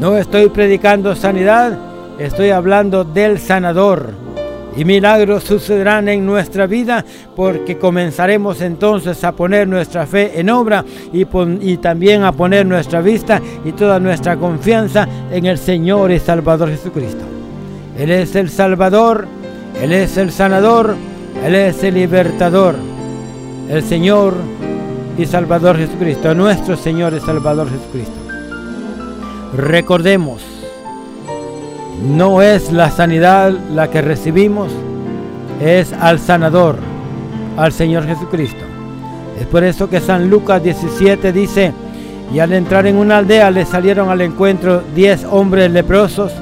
S1: No estoy predicando sanidad, Estoy hablando del sanador. Y milagros sucederán en nuestra vida porque comenzaremos entonces a poner nuestra fe en obra y, también a poner nuestra vista y toda nuestra confianza en el Señor y Salvador Jesucristo. Él es el Salvador, Él es el sanador, Él es el libertador. El Señor y Salvador Jesucristo, nuestro Señor y Salvador Jesucristo. Recordemos no es la sanidad la que recibimos, es al sanador, al Señor Jesucristo. Es por eso que San Lucas 17 dice, y al entrar en una aldea le salieron al encuentro diez hombres leprosos,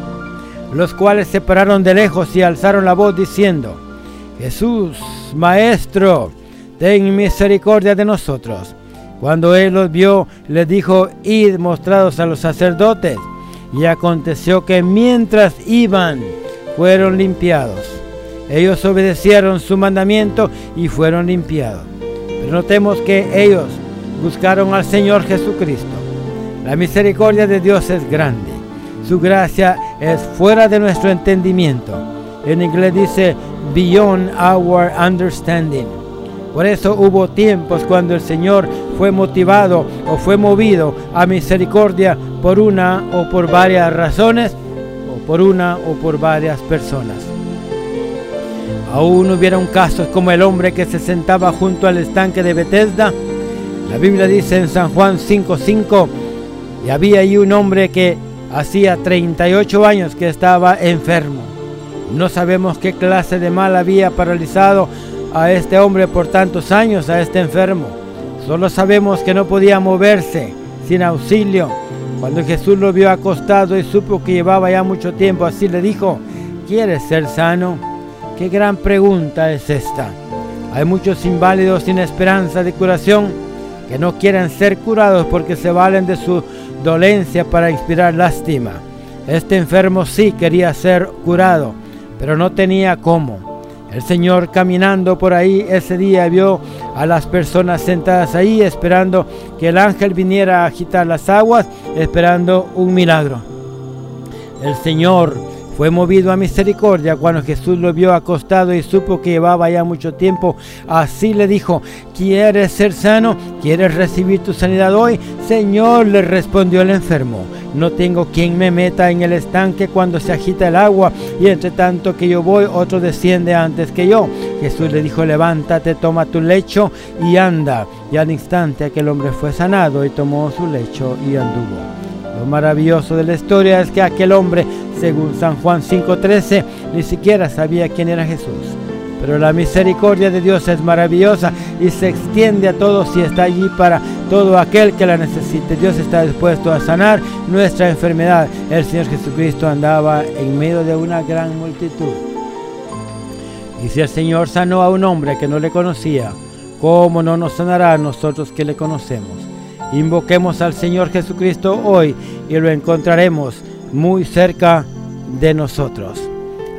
S1: los cuales se pararon de lejos y alzaron la voz diciendo, Jesús, Maestro, ten misericordia de nosotros. Cuando él los vio, les dijo, id mostrados a los sacerdotes. Y aconteció que mientras iban, fueron limpiados. Ellos obedecieron su mandamiento y fueron limpiados. Pero notemos que ellos buscaron al Señor Jesucristo. La misericordia de Dios es grande. Su gracia es fuera de nuestro entendimiento. En inglés dice beyond our understanding. Por eso hubo tiempos cuando el Señor fue motivado o fue movido a misericordia por una o por varias razones o por una o por varias personas. Aún hubieron casos como el hombre que se sentaba junto al estanque de Bethesda. La Biblia dice en San Juan 5:5 y había ahí un hombre que hacía 38 años que estaba enfermo. No sabemos qué clase de mal había paralizado a este hombre por tantos años, a este enfermo. Solo sabemos que no podía moverse, sin auxilio. Cuando Jesús lo vio acostado y supo que llevaba ya mucho tiempo así, le dijo, ¿quieres ser sano? Qué gran pregunta es esta. Hay muchos inválidos sin esperanza de curación que no quieren ser curados porque se valen de su dolencia para inspirar lástima. Este enfermo sí quería ser curado, pero no tenía cómo. El Señor caminando por ahí ese día vio a las personas sentadas ahí esperando que el ángel viniera a agitar las aguas, esperando un milagro. El Señor fue movido a misericordia cuando Jesús lo vio acostado y supo que llevaba ya mucho tiempo. Así le dijo, ¿quieres ser sano? ¿Quieres recibir tu sanidad hoy? Señor, le respondió el enfermo. No tengo quien me meta en el estanque cuando se agita el agua y entre tanto que yo voy, otro desciende antes que yo. Jesús le dijo, levántate, toma tu lecho y anda. Y al instante aquel hombre fue sanado y tomó su lecho y anduvo. Lo maravilloso de la historia es que aquel hombre, según San Juan 5:13, ni siquiera sabía quién era Jesús. Pero la misericordia de Dios es maravillosa y se extiende a todos y está allí para todo aquel que la necesite. Dios está dispuesto a sanar nuestra enfermedad. El Señor Jesucristo andaba en medio de una gran multitud. Y si el Señor sanó a un hombre que no le conocía, ¿cómo no nos sanará a nosotros que le conocemos? Invoquemos al Señor Jesucristo hoy y lo encontraremos muy cerca de nosotros.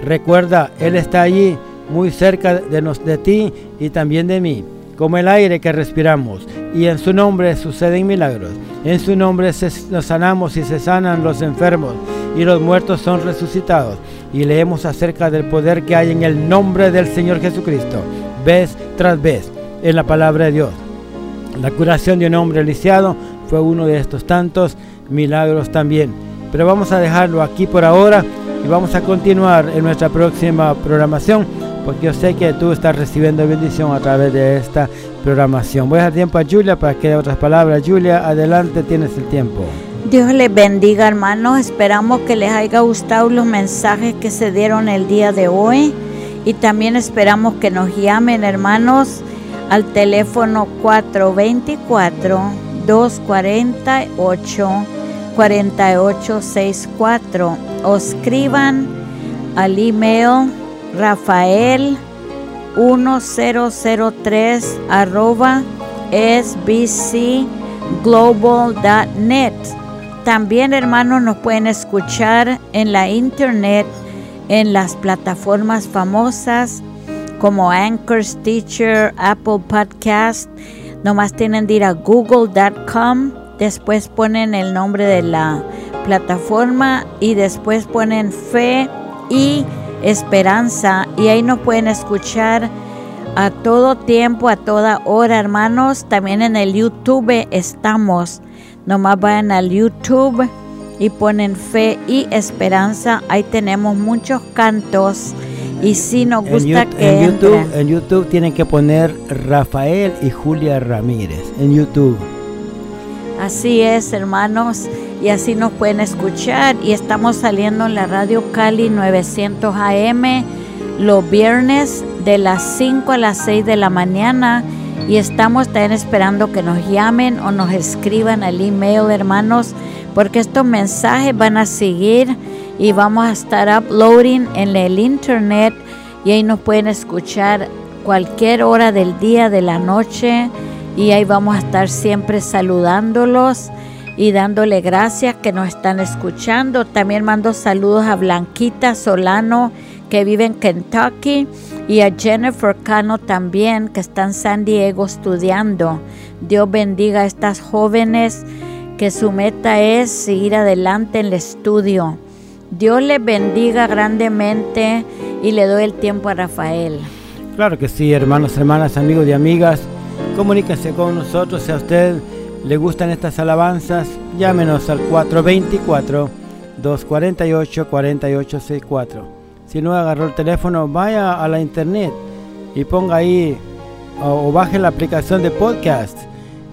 S1: Recuerda, Él está allí muy cerca de, nos, de ti y también de mí, como el aire que respiramos. Y en su nombre suceden milagros. En su nombre nos sanamos y se sanan los enfermos y los muertos son resucitados. Y leemos acerca del poder que hay en el nombre del Señor Jesucristo, vez tras vez, en la palabra de Dios. La curación de un hombre lisiado fue uno de estos tantos milagros también. Pero vamos a dejarlo aquí por ahora y vamos a continuar en nuestra próxima programación porque yo sé que tú estás recibiendo bendición a través de esta programación. Voy a dar tiempo a Julia para que dé otras palabras. Julia, adelante, tienes el tiempo.
S2: Dios les bendiga, hermanos. Esperamos que les haya gustado los mensajes que se dieron el día de hoy y también esperamos que nos llamen, hermanos al teléfono 424-248-4864 o escriban al email rafael 1003 arroba sbcglobal.net. También hermanos nos pueden escuchar en la internet en las plataformas famosas como Anchor, Teacher, Apple Podcast. Nomás tienen que ir a google.com, después ponen el nombre de la plataforma y después ponen fe y esperanza y ahí nos pueden escuchar a todo tiempo, a toda hora, hermanos. También en el YouTube estamos. Nomás vayan al YouTube y ponen fe y esperanza. Ahí tenemos muchos cantos y si nos gusta
S1: en,
S2: que
S1: en YouTube, en YouTube tienen que poner Rafael y Julia Ramírez en YouTube.
S2: Así es, hermanos, y así nos pueden escuchar. Y estamos saliendo en la radio Cali 900 AM los viernes de las 5 a las 6 de la mañana. Y estamos también esperando que nos llamen o nos escriban al email, hermanos, porque estos mensajes van a seguir y vamos a estar uploading en el internet. Y ahí nos pueden escuchar cualquier hora del día, de la noche y ahí vamos a estar siempre saludándolos y dándole gracias que nos están escuchando. También mando saludos a Blanquita Solano que vive en Kentucky y a Jennifer Cano también que está en San Diego estudiando. Dios bendiga a estas jóvenes que su meta es seguir adelante en el estudio. Dios les bendiga grandemente y le doy el tiempo a Rafael.
S1: Claro que sí, hermanos, hermanas, amigos y amigas. Comuníquense con nosotros si a usted le gustan estas alabanzas. Llámenos al 424-248-4864. Si no agarró el teléfono, vaya a la internet y ponga ahí o, o baje la aplicación de podcast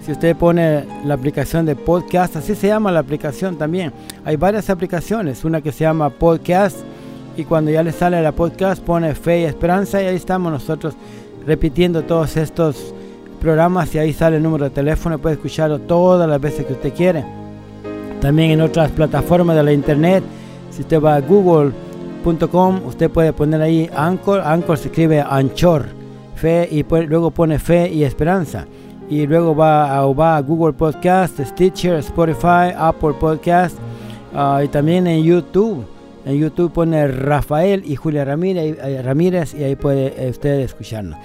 S1: si usted pone la aplicación de podcast, así se llama la aplicación también. Hay varias aplicaciones, una que se llama podcast y cuando ya le sale la podcast pone fe y esperanza y ahí estamos nosotros repitiendo todos estos programas y ahí sale el número de teléfono, puede escucharlo todas las veces que usted quiere. También en otras plataformas de la internet, si usted va a google.com, usted puede poner ahí Anchor, Anchor se escribe Anchor, fe y luego pone fe y esperanza. Y luego va a, va a Google Podcast, Stitcher, Spotify, Apple Podcast ah, y también en YouTube. En YouTube pone Rafael y Julia Ramírez, eh, Ramírez y ahí puede usted escucharnos.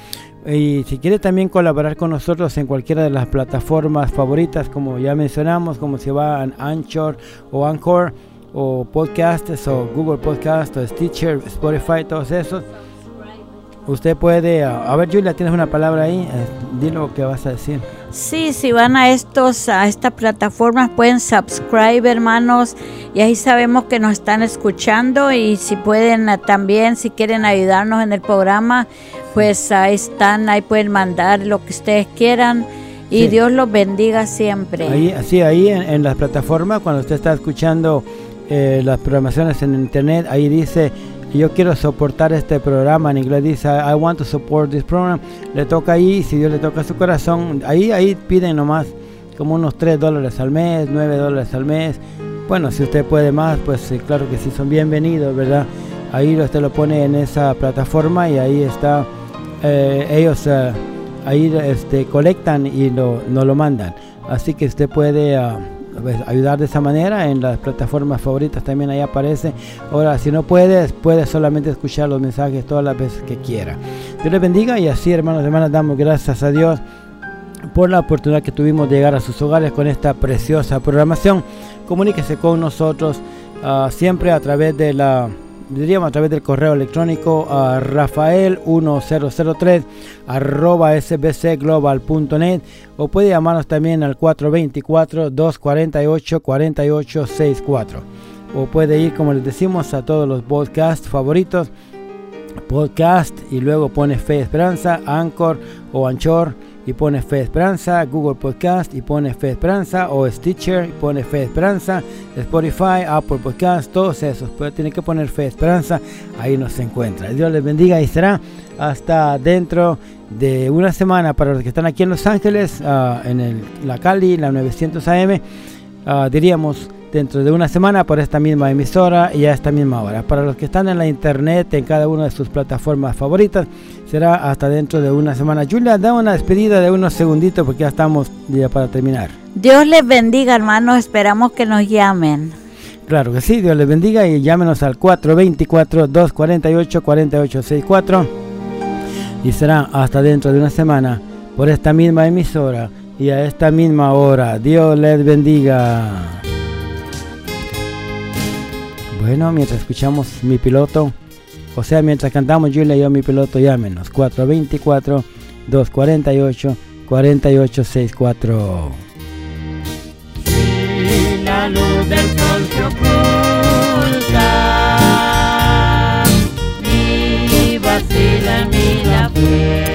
S1: Y si quiere también colaborar con nosotros en cualquiera de las plataformas favoritas, como ya mencionamos, como si va a Anchor o Anchor o Podcasts o Google Podcast o Stitcher, Spotify, todos esos. Usted puede, a ver Julia, tienes una palabra ahí, eh, dilo lo que vas a decir.
S2: Sí, si van a estos a estas plataformas pueden subscribe, hermanos, y ahí sabemos que nos están escuchando y si pueden eh, también si quieren ayudarnos en el programa, pues ahí están, ahí pueden mandar lo que ustedes quieran. Y Dios los bendiga siempre.
S1: Ahí, sí, ahí en, las plataformas, cuando usted está escuchando eh, las programaciones en internet, ahí dice yo quiero soportar este programa. En inglés dice, I want to support this program. Le toca ahí, si Dios le toca su corazón, ahí, ahí piden nomás como unos 3 dólares al mes, 9 dólares al mes. Bueno, si usted puede más, pues claro que sí, son bienvenidos, ¿verdad? Ahí usted lo pone en esa plataforma y ahí está, eh, ellos eh, ahí este, colectan y lo, nos lo mandan. Así que usted puede... Pues, ayudar de esa manera en las plataformas favoritas también ahí aparece. Ahora si no puedes puedes solamente escuchar los mensajes todas las veces que quiera Dios les bendiga y así hermanos y hermanas damos gracias a Dios por la oportunidad que tuvimos de llegar a sus hogares con esta preciosa programación. Comuníquese con nosotros ah, siempre a través de la diríamos a través del correo electrónico a rafael1003 arroba sbcglobal.net o puede llamarnos también al 424-248-4864 o puede ir como les decimos a todos los podcasts favoritos podcast y luego pone Fe Esperanza, Anchor o Anchor y pone Fe Esperanza, Google Podcast y pone Fe Esperanza, o Stitcher y pone Fe Esperanza, Spotify, Apple Podcast, todos esos. Pero tiene que poner Fe Esperanza, ahí nos encuentra. Dios les bendiga y será hasta dentro de una semana para los que están aquí en Los Ángeles, ah, en el, la Cali, la 900 AM, ah, diríamos dentro de una semana por esta misma emisora y a esta misma hora. Para los que están en la internet, en cada una de sus plataformas favoritas, será hasta dentro de una semana. Julia, da una despedida de unos segunditos porque ya estamos ya para terminar.
S2: Dios les bendiga, hermanos. Esperamos que nos llamen.
S1: Claro que sí, Dios les bendiga y llámenos al 424-248-4864 y será hasta dentro de una semana por esta misma emisora y a esta misma hora. Dios les bendiga. Bueno, mientras escuchamos mi piloto, o sea, mientras cantamos Julia y yo mi piloto, llámenos
S3: 424-248-4864. Y y.